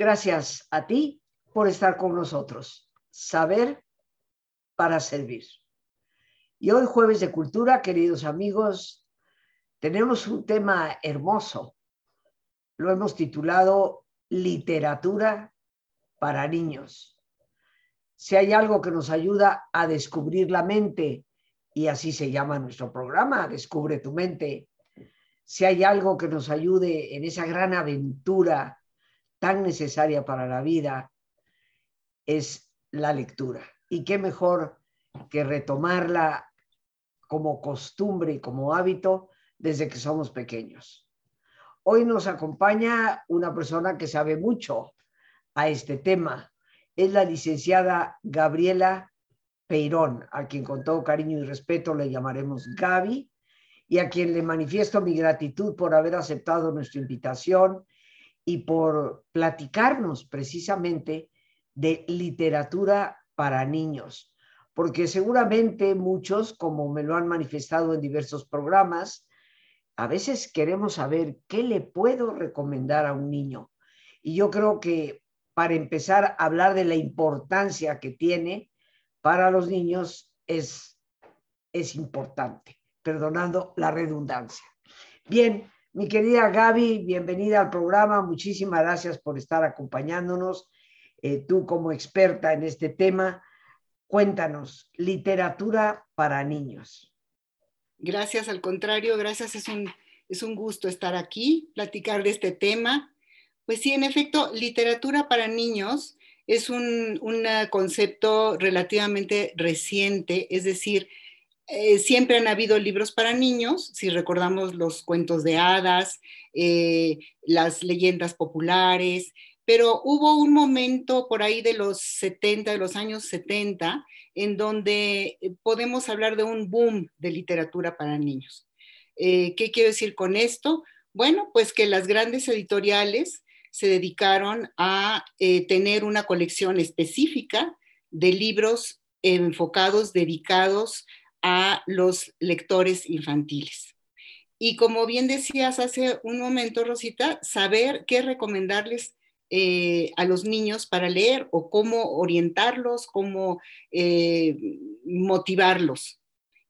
Gracias a ti por estar con nosotros. Saber para servir. Y hoy jueves de cultura, queridos amigos, tenemos un tema hermoso. Lo hemos titulado Literatura para niños. Si hay algo que nos ayuda a descubrir la mente, y así se llama nuestro programa, Descubre tu mente, si hay algo que nos ayude en esa gran aventura tan necesaria para la vida, es la lectura. Y qué mejor que retomarla como costumbre y como hábito desde que somos pequeños. Hoy nos acompaña una persona que sabe mucho a este tema. Es la licenciada Gabriela Peirón, a quien con todo cariño y respeto le llamaremos Gaby, y a quien le manifiesto mi gratitud por haber aceptado nuestra invitación y por platicarnos precisamente de literatura para niños, porque seguramente muchos, como me lo han manifestado en diversos programas, a veces queremos saber qué le puedo recomendar a un niño. Y yo creo que para empezar a hablar de la importancia que tiene para los niños es, es importante, perdonando la redundancia. Bien, mi querida Gaby, bienvenida al programa. Muchísimas gracias por estar acompañándonos. Eh, tú como experta en este tema, cuéntanos, literatura para niños. Gracias, al contrario, gracias. Es un, es un gusto estar aquí, platicar de este tema. Pues sí, en efecto, literatura para niños es un, un concepto relativamente reciente, es decir, eh, siempre han habido libros para niños, si recordamos los cuentos de hadas, eh, las leyendas populares, pero hubo un momento por ahí de los 70, de los años 70, en donde eh, podemos hablar de un boom de literatura para niños. ¿Qué quiero decir con esto? Bueno, pues que las grandes editoriales se dedicaron a tener una colección específica de libros enfocados, dedicados a los lectores infantiles. Y como bien decías hace un momento, Rosita, saber qué recomendarles eh, a los niños para leer o cómo orientarlos, cómo eh, motivarlos.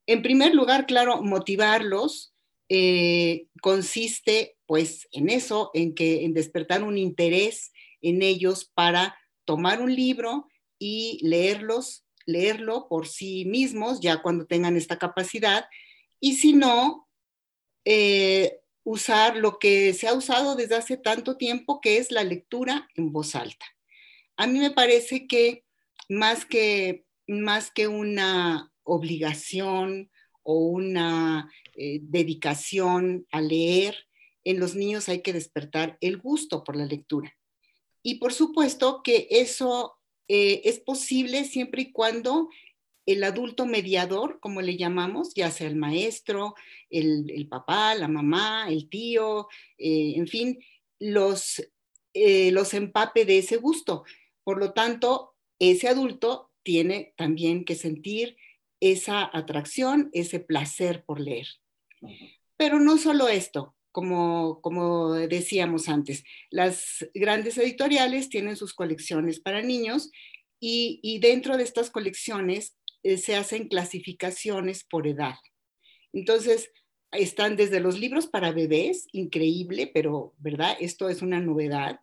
En primer lugar, claro, motivarlos eh, consiste pues en eso, en que en despertar un interés en ellos para tomar un libro y leerlos leerlo por sí mismos, ya cuando tengan esta capacidad, y si no, eh, usar lo que se ha usado desde hace tanto tiempo, que es la lectura en voz alta. A mí me parece que más que, más que una obligación o una eh, dedicación a leer, en los niños hay que despertar el gusto por la lectura. Y por supuesto que eso eh, es posible siempre y cuando el adulto mediador, como le llamamos, ya sea el maestro, el, papá, la mamá, el tío, eh, en fin, los, eh, los empape de ese gusto. Por lo tanto, ese adulto tiene también que sentir esa atracción, ese placer por leer. Pero no solo esto, como, como decíamos antes, las grandes editoriales tienen sus colecciones para niños y, dentro de estas colecciones eh, se hacen clasificaciones por edad. Entonces, están desde los libros para bebés, increíble, pero, ¿verdad? Esto es una novedad.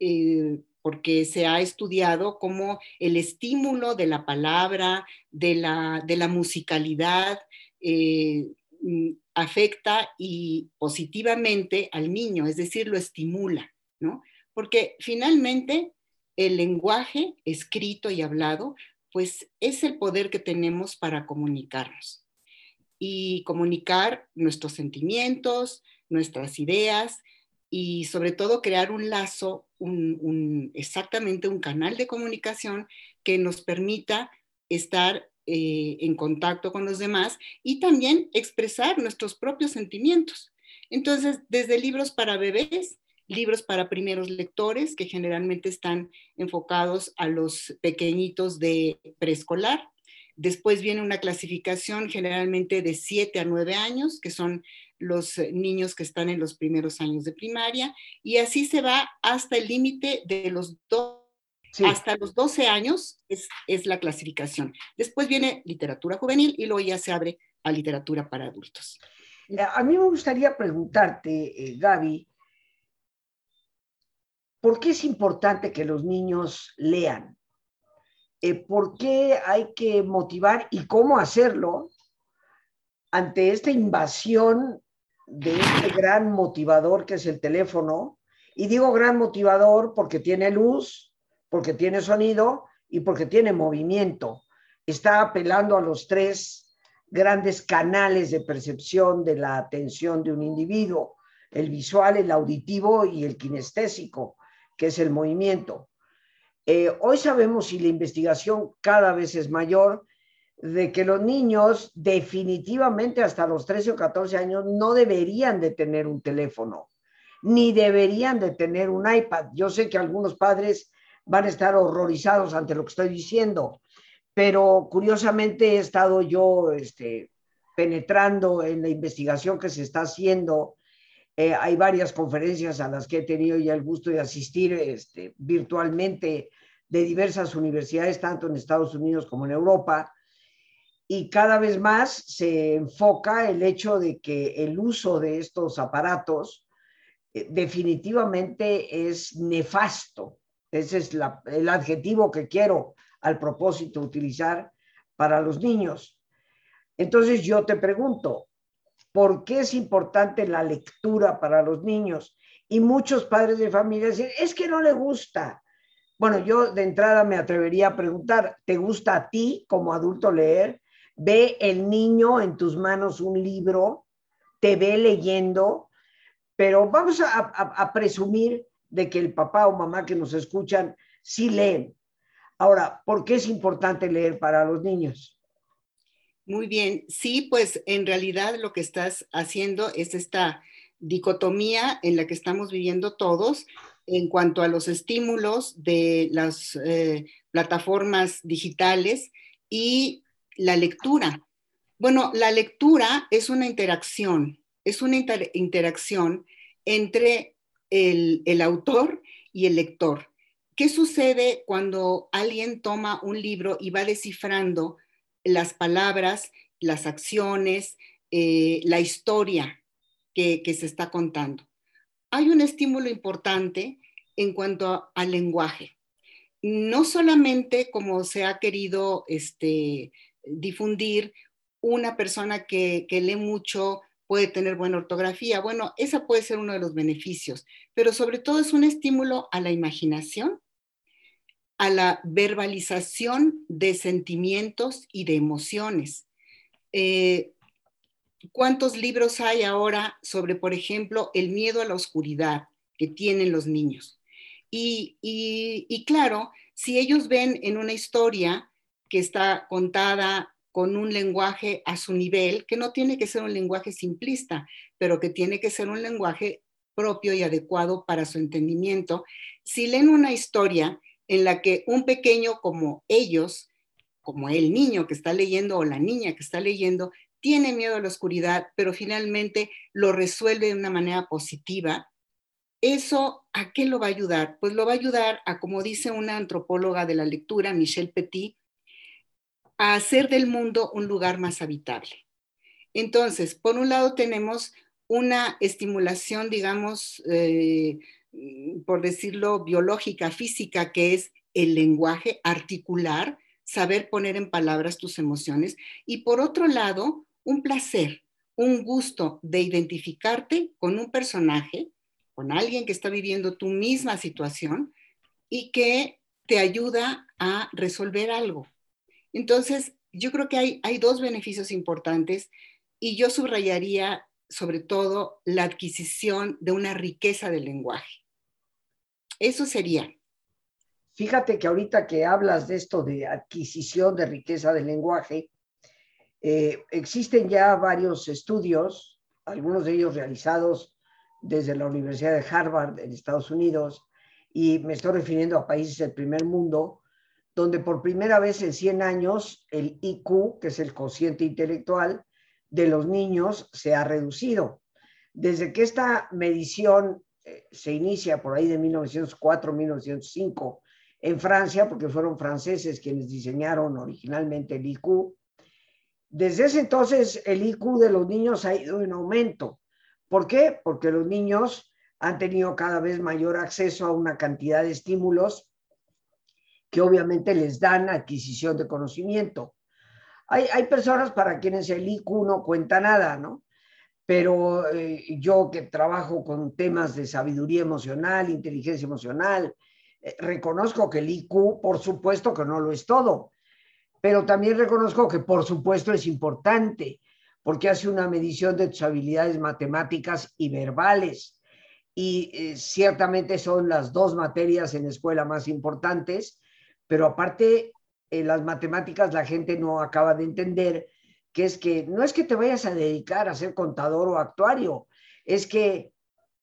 Eh, porque se ha estudiado cómo el estímulo de la palabra, de la, de la musicalidad, eh, afecta y positivamente al niño, es decir, lo estimula, ¿no? Porque finalmente el lenguaje escrito y hablado, pues es el poder que tenemos para comunicarnos y comunicar nuestros sentimientos, nuestras ideas y sobre todo crear un lazo, un, exactamente un canal de comunicación que nos permita estar eh, en contacto con los demás y también expresar nuestros propios sentimientos. Entonces, desde libros para bebés, libros para primeros lectores, que generalmente están enfocados a los pequeñitos de preescolar, Después viene una clasificación generalmente de 7 a 9 años, que son los eh, niños que están en los primeros años de primaria, y así se va hasta el límite de los Hasta los 12 años es, es, la clasificación. Después viene literatura juvenil y luego ya se abre a literatura para adultos. A mí me gustaría preguntarte, eh, Gaby, ¿por qué es importante que los niños lean? Eh, ¿Por qué hay que motivar y cómo hacerlo ante esta invasión de este gran motivador que es el teléfono? Y digo gran motivador porque tiene luz, porque tiene sonido y porque tiene movimiento. Está apelando a los tres grandes canales de percepción de la atención de un individuo, el visual, el auditivo y el kinestésico, que es el movimiento. Eh, hoy sabemos, y la investigación cada vez es mayor, de que los niños definitivamente hasta los 13 o 14 años no deberían de tener un teléfono, ni deberían de tener un iPad. Yo sé que algunos padres van a estar horrorizados ante lo que estoy diciendo, pero curiosamente he estado yo este, penetrando en la investigación que se está haciendo. Eh, hay varias conferencias a las que he tenido ya el gusto de asistir este, virtualmente de diversas universidades, tanto en Estados Unidos como en Europa, y cada vez más se enfoca el hecho de que el uso de estos aparatos eh, definitivamente es nefasto ese es el adjetivo que quiero al propósito utilizar para los niños. Entonces yo te pregunto, ¿por qué es importante la lectura para los niños? Y muchos padres de familia dicen, es que no le gusta. Bueno, yo de entrada me atrevería a preguntar, ¿te gusta a ti como adulto leer? ¿Ve el niño en tus manos un libro? ¿Te ve leyendo? Pero vamos a, a presumir de que el papá o mamá que nos escuchan sí leen. Ahora, ¿por qué es importante leer para los niños? Muy bien, sí, pues en realidad lo que estás haciendo es esta dicotomía en la que estamos viviendo todos en cuanto a los estímulos de las eh, plataformas digitales y la lectura. Bueno, la lectura es una interacción, es una interacción entre el, autor y el lector. ¿Qué sucede cuando alguien toma un libro y va descifrando las palabras, las acciones, eh, la historia que, se está contando? Hay un estímulo importante en cuanto al lenguaje. No solamente como se ha querido este, difundir, una persona que, que lee mucho puede tener buena ortografía. Bueno, esa puede ser uno de los beneficios, pero sobre todo es un estímulo a la imaginación, a la verbalización de sentimientos y de emociones. Eh, ¿Cuántos libros hay ahora sobre, por ejemplo, el miedo a la oscuridad que tienen los niños? y claro, si ellos ven en una historia que está contada con un lenguaje a su nivel, que no tiene que ser un lenguaje simplista, pero que tiene que ser un lenguaje propio y adecuado para su entendimiento. Si leen una historia en la que un pequeño como ellos, como el niño que está leyendo o la niña que está leyendo, tiene miedo a la oscuridad, pero finalmente lo resuelve de una manera positiva, ¿eso a qué lo va a ayudar? Pues lo va a ayudar a, como dice una antropóloga de la lectura, Michelle Petit, a hacer del mundo un lugar más habitable. Entonces, por un lado tenemos una estimulación, digamos, eh, por decirlo, biológica, física, que es el lenguaje articular, saber poner en palabras tus emociones. Y por otro lado, un placer, un gusto de identificarte con un personaje, con alguien que está viviendo tu misma situación y que te ayuda a resolver algo. Entonces, yo creo que hay, dos beneficios importantes y yo subrayaría sobre todo la adquisición de una riqueza del lenguaje. Eso sería. Fíjate que ahorita que hablas de esto de adquisición de riqueza del lenguaje, eh, existen ya varios estudios, algunos de ellos realizados desde la Universidad de Harvard en Estados Unidos, y me estoy refiriendo a países del primer mundo, donde por primera vez en 100 años el IQ, que es el cociente intelectual de los niños, se ha reducido. Desde que esta medición eh, se inicia por ahí de 1904-1905 en Francia, porque fueron franceses quienes diseñaron originalmente el IQ, desde ese entonces el IQ de los niños ha ido en aumento. ¿Por qué? Porque los niños han tenido cada vez mayor acceso a una cantidad de estímulos que obviamente les dan adquisición de conocimiento. Hay, hay personas para quienes el IQ no cuenta nada, ¿no? Pero eh, yo que trabajo con temas de sabiduría emocional, inteligencia emocional, eh, reconozco que el IQ, por supuesto que no lo es todo, pero también reconozco que por supuesto es importante, porque hace una medición de tus habilidades matemáticas y verbales. Y eh, ciertamente son las dos materias en escuela más importantes, pero aparte, en las matemáticas la gente no acaba de entender que es que no es que te vayas a dedicar a ser contador o actuario, es que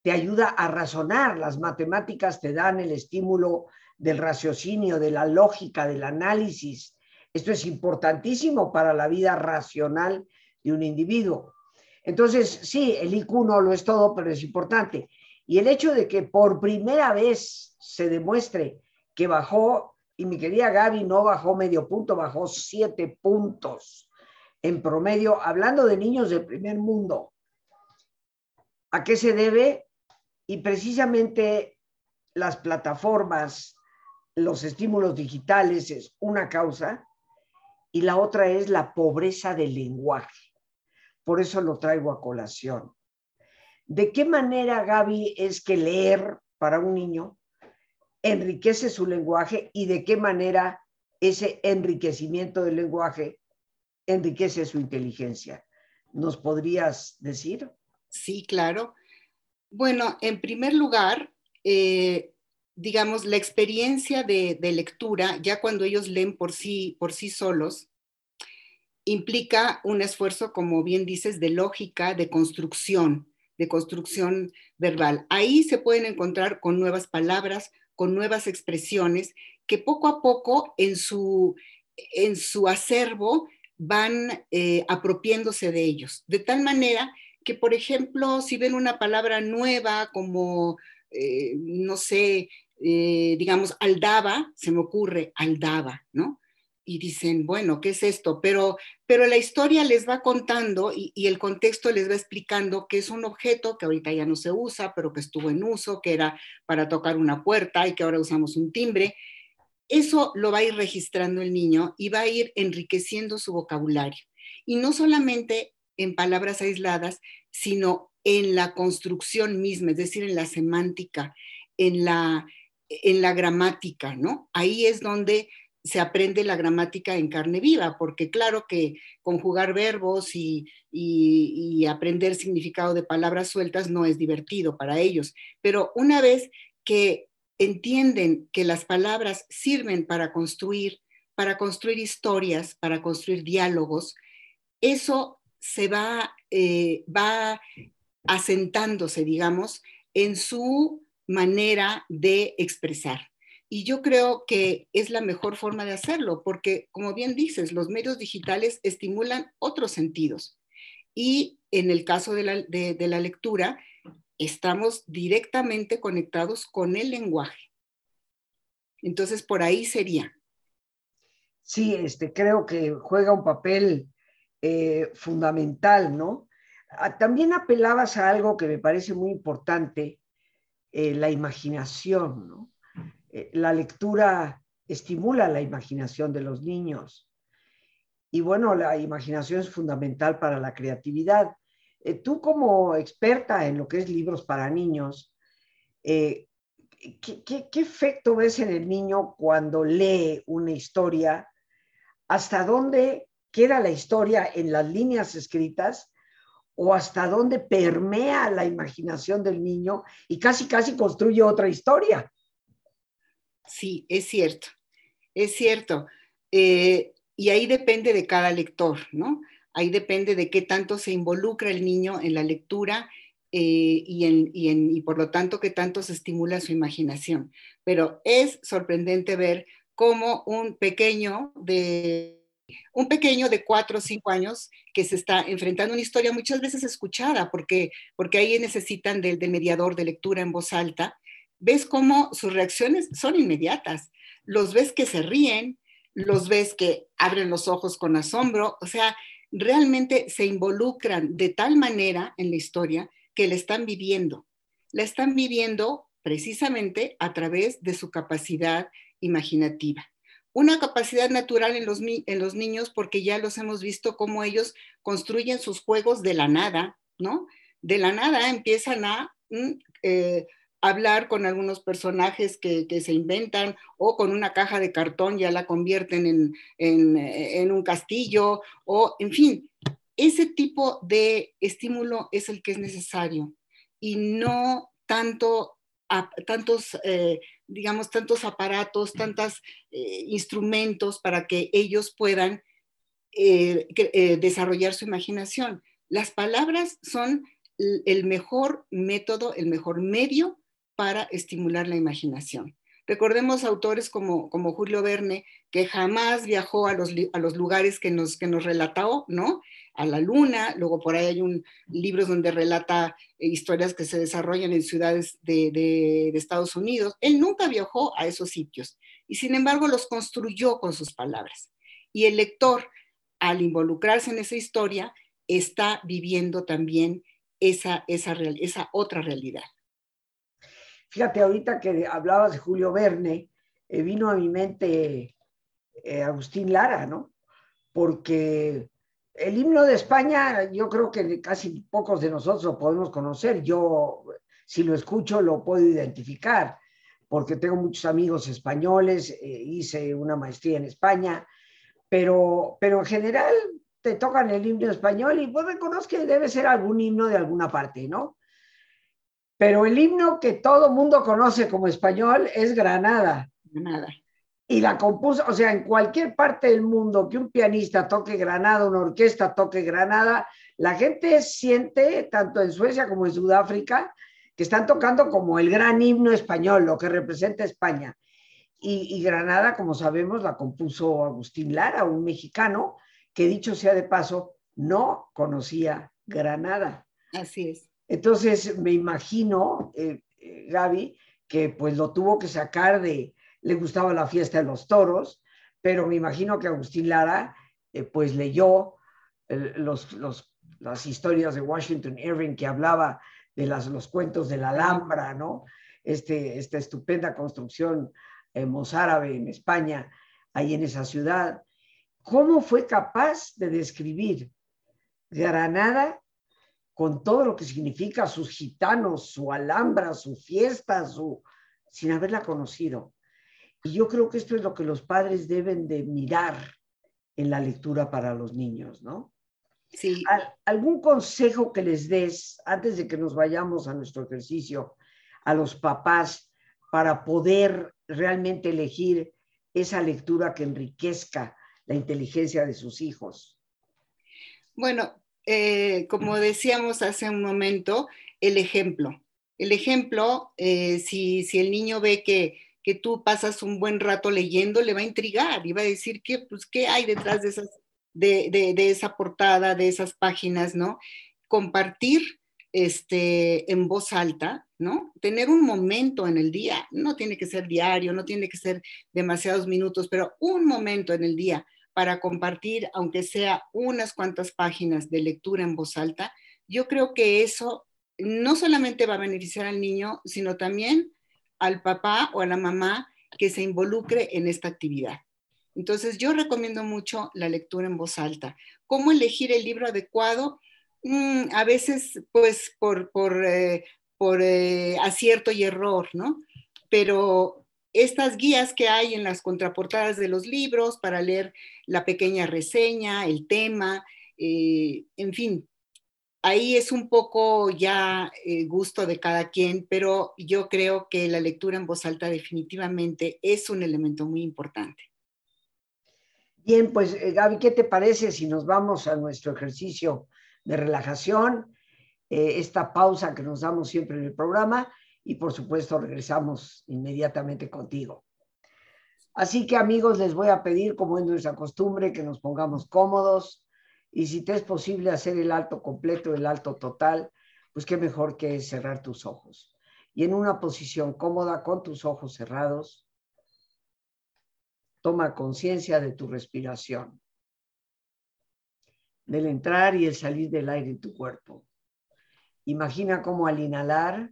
te ayuda a razonar. Las matemáticas te dan el estímulo del raciocinio, de la lógica, del análisis. Esto es importantísimo para la vida racional de un individuo. Entonces, sí, el IQ no lo es todo, pero es importante. Y el hecho de que por primera vez se demuestre que bajó, y mi querida Gaby no bajó medio punto, bajó siete puntos en promedio, hablando de niños del primer mundo. ¿A qué se debe? Y precisamente las plataformas, los estímulos digitales es una causa y la otra es la pobreza del lenguaje. Por eso lo traigo a colación. ¿De qué manera, Gaby, es que leer para un niño enriquece su lenguaje y de qué manera ese enriquecimiento del lenguaje enriquece su inteligencia? ¿Nos podrías decir? Sí, claro. Bueno, en primer lugar, eh, digamos, la experiencia de, de, lectura, ya cuando ellos leen por sí, por sí solos, implica un esfuerzo, como bien dices, de lógica, de construcción, de construcción verbal. Ahí se pueden encontrar con nuevas palabras, con nuevas expresiones que poco a poco en su, en su acervo van eh, apropiándose de ellos. De tal manera que, por ejemplo, si ven una palabra nueva como, eh, no sé, eh, digamos, aldaba, se me ocurre aldaba, ¿no? Y dicen, bueno, ¿qué es esto? Pero, pero la historia les va contando y, el contexto les va explicando que es un objeto que ahorita ya no se usa, pero que estuvo en uso, que era para tocar una puerta y que ahora usamos un timbre. Eso lo va a ir registrando el niño y va a ir enriqueciendo su vocabulario. Y no solamente en palabras aisladas, sino en la construcción misma, es decir, en la semántica, en la, en la gramática, ¿no? Ahí es donde se aprende la gramática en carne viva, porque claro que conjugar verbos y, y, aprender significado de palabras sueltas no es divertido para ellos, pero una vez que entienden que las palabras sirven para construir, para construir historias, para construir diálogos, eso se va, eh, va asentándose, digamos, en su manera de expresar. Y yo creo que es la mejor forma de hacerlo, porque como bien dices, los medios digitales estimulan otros sentidos. Y en el caso de la, de, la lectura, estamos directamente conectados con el lenguaje. Entonces, por ahí sería. Sí, este, creo que juega un papel eh, fundamental, ¿no? Ah, también apelabas a algo que me parece muy importante, eh, la imaginación, ¿no? Eh, la lectura estimula la imaginación de los niños. Y bueno, la imaginación es fundamental para la creatividad. Eh, tú como experta en lo que es libros para niños, eh, ¿qué, qué, efecto ves en el niño cuando lee una historia? ¿Hasta dónde queda la historia en las líneas escritas? ¿O hasta dónde permea la imaginación del niño y casi, casi construye otra historia? Sí, es cierto, es cierto. Eh, y ahí depende de cada lector, ¿no? Ahí depende de qué tanto se involucra el niño en la lectura eh, y, en, y, en, y, por lo tanto qué tanto se estimula su imaginación. Pero es sorprendente ver como un pequeño de un pequeño de cuatro o cinco años que se está enfrentando a una historia muchas veces escuchada, porque, porque ahí necesitan del, del mediador de lectura en voz alta, ves cómo sus reacciones son inmediatas. Los ves que se ríen, los ves que abren los ojos con asombro, o sea, realmente se involucran de tal manera en la historia que la están viviendo. La están viviendo precisamente a través de su capacidad imaginativa. Una capacidad natural en los, en los niños porque ya los hemos visto cómo ellos construyen sus juegos de la nada, ¿no? De la nada empiezan a mm, eh, hablar con algunos personajes que, se inventan o con una caja de cartón ya la convierten en, un castillo o, en fin, ese tipo de estímulo es el que es necesario y no tanto tantos, eh, digamos, tantos aparatos, tantos eh, instrumentos para que ellos puedan eh, desarrollar su imaginación. Las palabras son el mejor método, el mejor medio para estimular la imaginación. Recordemos autores como, como Julio Verne, que jamás viajó a los, a los lugares que nos, que nos relató, ¿no? A la luna, luego por ahí hay un libros donde relata eh, historias que se desarrollan en ciudades de, de, de Estados Unidos. Él nunca viajó a esos sitios y sin embargo los construyó con sus palabras. Y el lector, al involucrarse en esa historia, está viviendo también esa, esa, esa otra realidad. Fíjate, ahorita que hablabas de Julio Verne, eh, vino a mi mente eh, Agustín Lara, ¿no? Porque el himno de España, yo creo que casi pocos de nosotros lo podemos conocer. Yo, si lo escucho, lo puedo identificar, porque tengo muchos amigos españoles, eh, hice una maestría en España, pero, pero en general te tocan el himno español y pues reconozco que debe ser algún himno de alguna parte, ¿no? Pero el himno que todo mundo conoce como español es Granada. Granada. Y la compuso, o sea, en cualquier parte del mundo que un pianista toque Granada, una orquesta toque Granada, la gente siente, tanto en Suecia como en Sudáfrica, que están tocando como el gran himno español, lo que representa España. Y, y, Granada, como sabemos, la compuso Agustín Lara, un mexicano que dicho sea de paso, no conocía Granada. Así es. Entonces me imagino, eh, eh, Gaby, que pues lo tuvo que sacar de, le gustaba la fiesta de los toros, pero me imagino que Agustín Lara eh, pues leyó los, las historias de Washington Irving que hablaba de los cuentos de la Alhambra, ¿no? Este, esta estupenda construcción mozárabe en España, ahí en esa ciudad. ¿Cómo fue capaz de describir Granada con todo lo que significa sus gitanos, su alhambra, su fiesta, su, sin haberla conocido. Y yo creo que esto es lo que los padres deben de mirar en la lectura para los niños, ¿no? Sí. ¿Algún consejo que les des antes de que nos vayamos a nuestro ejercicio a los papás para poder realmente elegir esa lectura que enriquezca la inteligencia de sus hijos? Bueno, eh, como decíamos hace un momento, el ejemplo. El ejemplo, eh, si, si, el niño ve que, que, tú pasas un buen rato leyendo, le va a intrigar y va a decir que, pues, qué hay detrás de, esas, de, de, de esa portada, de esas páginas, ¿no? Compartir este, en voz alta, ¿no? Tener un momento en el día, no tiene que ser diario, no tiene que ser demasiados minutos, pero un momento en el día para compartir, aunque sea unas cuantas páginas de lectura en voz alta, yo creo que eso no solamente va a beneficiar al niño, sino también al papá o a la mamá que se involucre en esta actividad. Entonces, yo recomiendo mucho la lectura en voz alta. ¿Cómo elegir el libro adecuado? Mm, a veces, pues, por, por, eh, por eh, acierto y error, ¿no? Pero estas guías que hay en las contraportadas de los libros para leer la pequeña reseña, el tema, eh, en fin, ahí es un poco ya eh, gusto de cada quien, pero yo creo que la lectura en voz alta definitivamente es un elemento muy importante. Bien, pues eh, Gaby, ¿qué te parece si nos vamos a nuestro ejercicio de relajación? esta pausa que nos damos siempre en el programa y por supuesto regresamos inmediatamente contigo. Así que amigos, les voy a pedir, como es nuestra costumbre, que nos pongamos cómodos y si te es posible hacer el alto completo, el alto total, pues qué mejor que cerrar tus ojos. Y en una posición cómoda, con tus ojos cerrados, toma conciencia de tu respiración, del entrar y el salir del aire en tu cuerpo. Imagina cómo al inhalar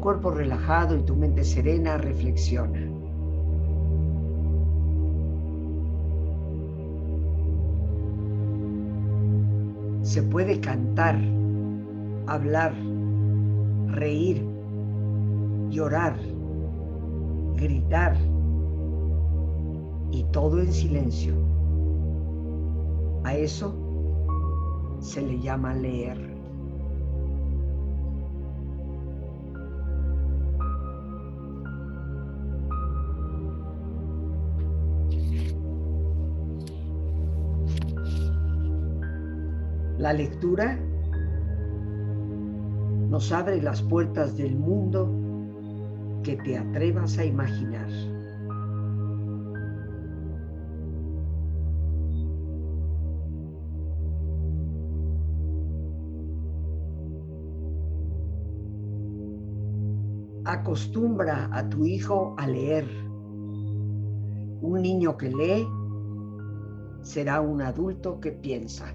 Cuerpo relajado y tu mente serena, reflexiona. Se puede cantar, hablar, reír, llorar, gritar y todo en silencio. A eso se le llama leer. La lectura nos abre las puertas del mundo que te atrevas a imaginar. Acostumbra a tu hijo a leer. Un niño que lee será un adulto que piensa.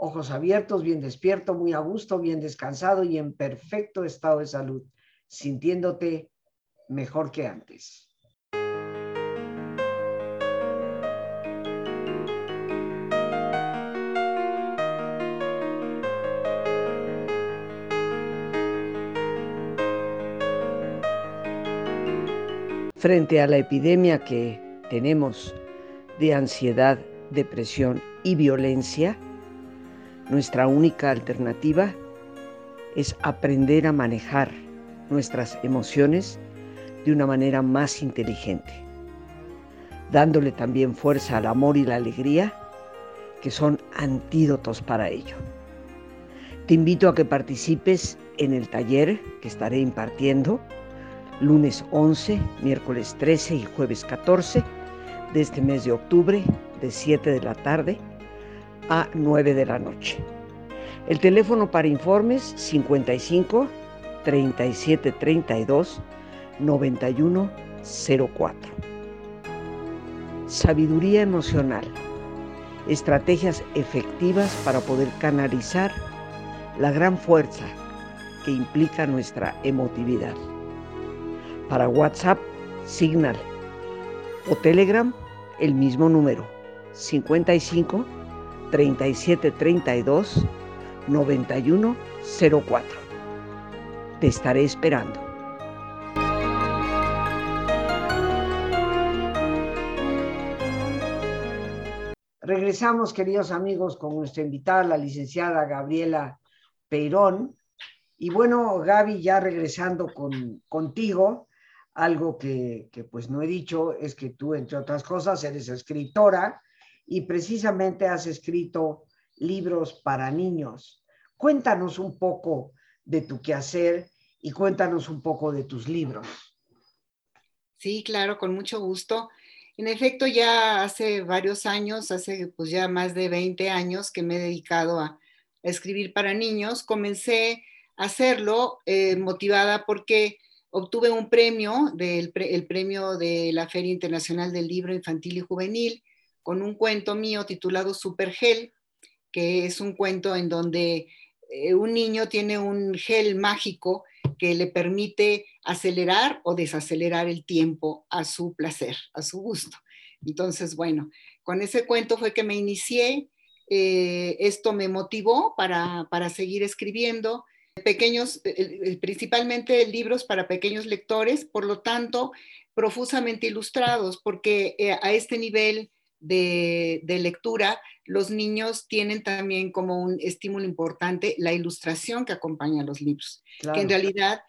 ojos abiertos, bien despierto, muy a gusto, bien descansado y en perfecto estado de salud, sintiéndote mejor que antes. Frente a la epidemia que tenemos de ansiedad, depresión y violencia, nuestra única alternativa es aprender a manejar nuestras emociones de una manera más inteligente, dándole también fuerza al amor y la alegría, que son antídotos para ello. Te invito a que participes en el taller que estaré impartiendo lunes 11, miércoles 13 y jueves 14 de este mes de octubre de 7 de la tarde a 9 de la noche. El teléfono para informes 55 37 32 91 04. Sabiduría emocional. Estrategias efectivas para poder canalizar la gran fuerza que implica nuestra emotividad. Para WhatsApp, Signal o Telegram, el mismo número 55 3732 9104. Te estaré esperando. Regresamos, queridos amigos, con nuestra invitada, la licenciada Gabriela Peirón. Y bueno, Gaby, ya regresando con, contigo, algo que, que pues no he dicho es que tú, entre otras cosas, eres escritora, y precisamente has escrito libros para niños. Cuéntanos un poco de tu quehacer y cuéntanos un poco de tus libros. Sí, claro, con mucho gusto. En efecto, ya hace varios años, hace pues ya más de 20 años que me he dedicado a, escribir para niños. Comencé a hacerlo eh, motivada porque obtuve un premio, del, el premio de la Feria Internacional del Libro Infantil y Juvenil, con un cuento mío titulado Super Gel, que es un cuento en donde eh, un niño tiene un gel mágico que le permite acelerar o desacelerar el tiempo a su placer, a su gusto. Entonces, bueno, con ese cuento fue que me inicié. Eh, esto me motivó para, seguir escribiendo pequeños, principalmente libros para pequeños lectores, por lo tanto, profusamente ilustrados, porque eh, a este nivel de, lectura, los niños tienen también como un estímulo importante la ilustración que acompaña a los libros, que en realidad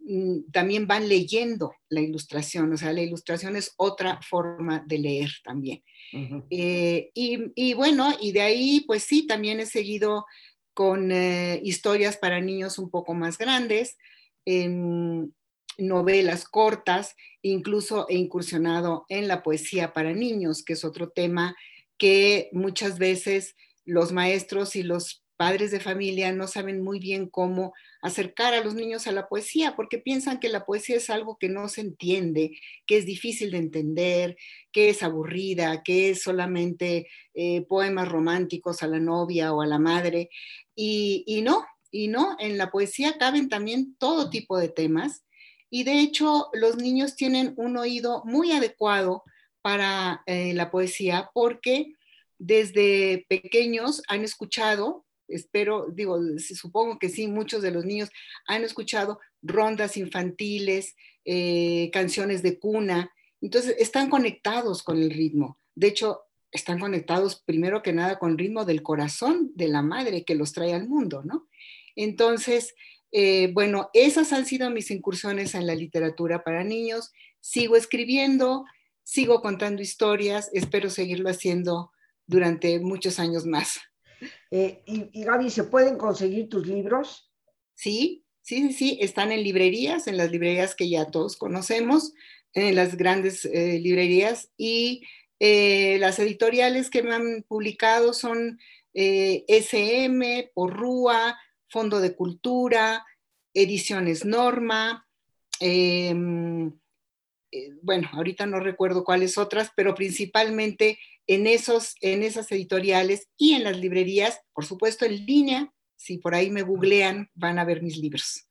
mm, también van leyendo la ilustración, o sea, la ilustración es otra forma de leer también. Eh, y, bueno, y de ahí, pues sí, también he seguido con eh, historias para niños un poco más grandes novelas cortas, incluso he incursionado en la poesía para niños, que es otro tema que muchas veces los maestros y los padres de familia no saben muy bien cómo acercar a los niños a la poesía, porque piensan que la poesía es algo que no se entiende, que es difícil de entender, que es aburrida, que es solamente eh, poemas románticos a la novia o a la madre. Y, no, y no, en la poesía caben también todo tipo de temas y de hecho, los niños tienen un oído muy adecuado para eh, la poesía porque desde pequeños han escuchado, espero, digo, supongo que sí, muchos de los niños han escuchado rondas infantiles, eh, canciones de cuna, entonces están conectados con el ritmo. De hecho, están conectados primero que nada con el ritmo del corazón de la madre que los trae al mundo, ¿no? Entonces, eh, bueno, esas han sido mis incursiones en la literatura para niños. Sigo escribiendo, sigo contando historias, espero seguirlo haciendo durante muchos años más. Eh, y, Gaby, ¿se pueden conseguir tus libros? Sí, sí, sí, sí, están en librerías, en las librerías que ya todos conocemos, en las grandes eh, librerías y las editoriales que me han publicado son SM, Porrúa, Fondo de Cultura, Ediciones Norma, em, eh, bueno, ahorita no recuerdo cuáles otras, pero principalmente en, esos, en esas editoriales y en las librerías, por supuesto en línea, si por ahí me googlean, van a ver mis libros.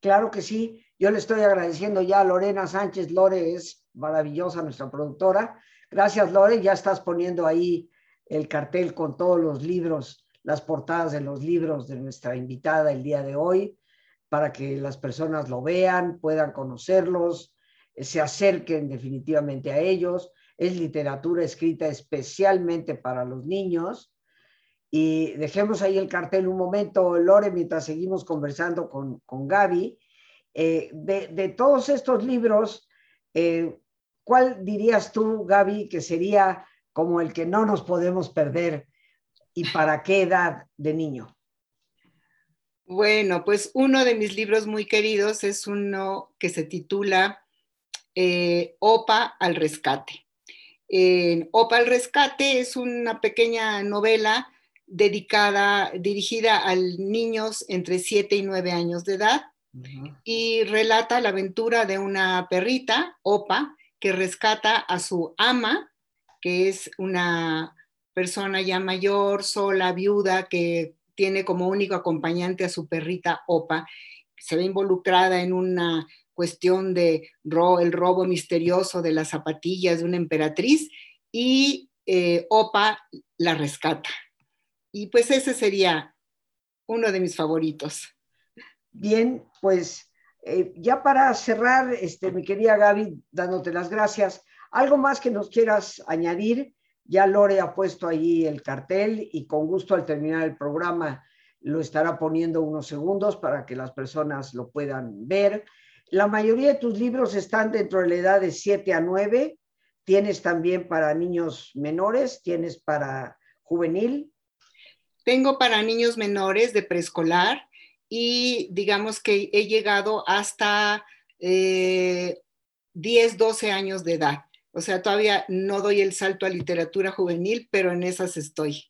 Claro que sí, yo le estoy agradeciendo ya a Lorena Sánchez, Lore es maravillosa nuestra productora. Gracias Lore, ya estás poniendo ahí el cartel con todos los libros las portadas de los libros de nuestra invitada el día de hoy, para que las personas lo vean, puedan conocerlos, eh, se acerquen definitivamente a ellos. Es literatura escrita especialmente para los niños. Y dejemos ahí el cartel un momento, Lore, mientras seguimos conversando con, con Gaby. Eh, de, todos estos libros, eh, ¿cuál dirías tú, Gaby, que sería como el que no nos podemos perder y para qué edad de niño? Bueno, pues uno de mis libros muy queridos es uno que se titula eh, Opa al rescate. Opa al rescate es una pequeña novela dedicada, dirigida a niños entre 7 y 9 años de edad y relata la aventura de una perrita, Opa, que rescata a su ama, que es una persona ya mayor, sola, viuda, que tiene como único acompañante a su perrita Opa, se ve involucrada en una cuestión de el robo misterioso de las zapatillas de una emperatriz y eh, Opa la rescata. Y pues ese sería uno de mis favoritos. Bien, pues eh, ya para cerrar, este, mi querida Gaby, dándote las gracias, ¿algo más que nos quieras añadir? Ya Lore ha puesto ahí el cartel y con gusto al terminar el programa lo estará poniendo unos segundos para que las personas lo puedan ver. La mayoría de tus libros están dentro de la edad de 7 a 9. Tienes también para niños menores, tienes para juvenil. Tengo para niños menores de preescolar y digamos que he llegado hasta eh, 10, 12 años de edad. O sea, todavía no doy el salto a literatura juvenil, pero en esas estoy.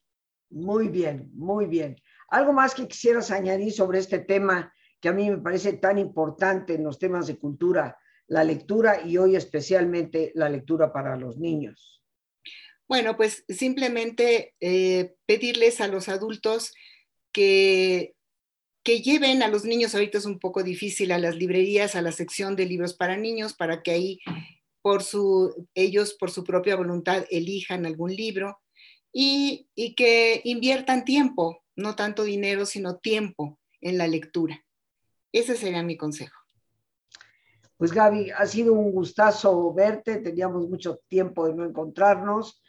Muy bien, muy bien. ¿Algo más que quisieras añadir sobre este tema que a mí me parece tan importante en los temas de cultura, la lectura y hoy especialmente la lectura para los niños? Bueno, pues simplemente eh, pedirles a los adultos que, que lleven a los niños, ahorita es un poco difícil, a las librerías, a la sección de libros para niños, para que ahí por su, ellos por su propia voluntad elijan algún libro y, y que inviertan tiempo, no tanto dinero, sino tiempo en la lectura. Ese sería mi consejo. Pues Gaby, ha sido un gustazo verte, teníamos mucho tiempo de no encontrarnos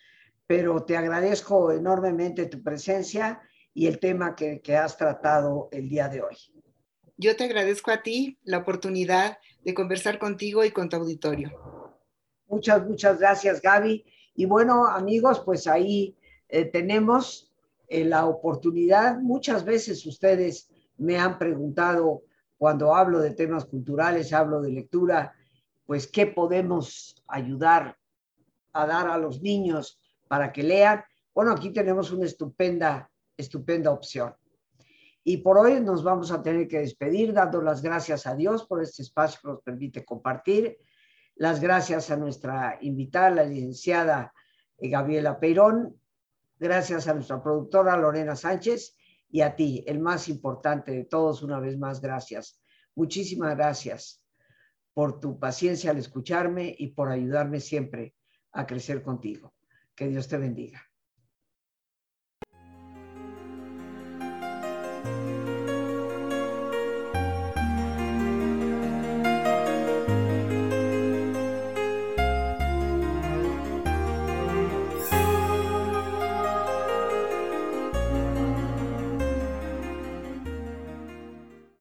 pero te agradezco enormemente tu presencia y el tema que, has tratado el día de hoy. Yo te agradezco a ti la oportunidad de conversar contigo y con tu auditorio. Muchas, muchas gracias, Gaby. Y bueno, amigos, pues ahí eh, tenemos eh, la oportunidad. Muchas veces ustedes me han preguntado cuando hablo de temas culturales, hablo de lectura, pues qué podemos ayudar a dar a los niños para que lean. Bueno, aquí tenemos una estupenda, estupenda opción. Y por hoy nos vamos a tener que despedir dando las gracias a Dios por este espacio que nos permite compartir. Las gracias a nuestra invitada, la licenciada eh, Gabriela Peirón. Gracias a nuestra productora Lorena Sánchez y a ti, el más importante de todos, una vez más, gracias. Muchísimas gracias por tu paciencia al escucharme y por ayudarme siempre a crecer contigo. Que Dios te bendiga.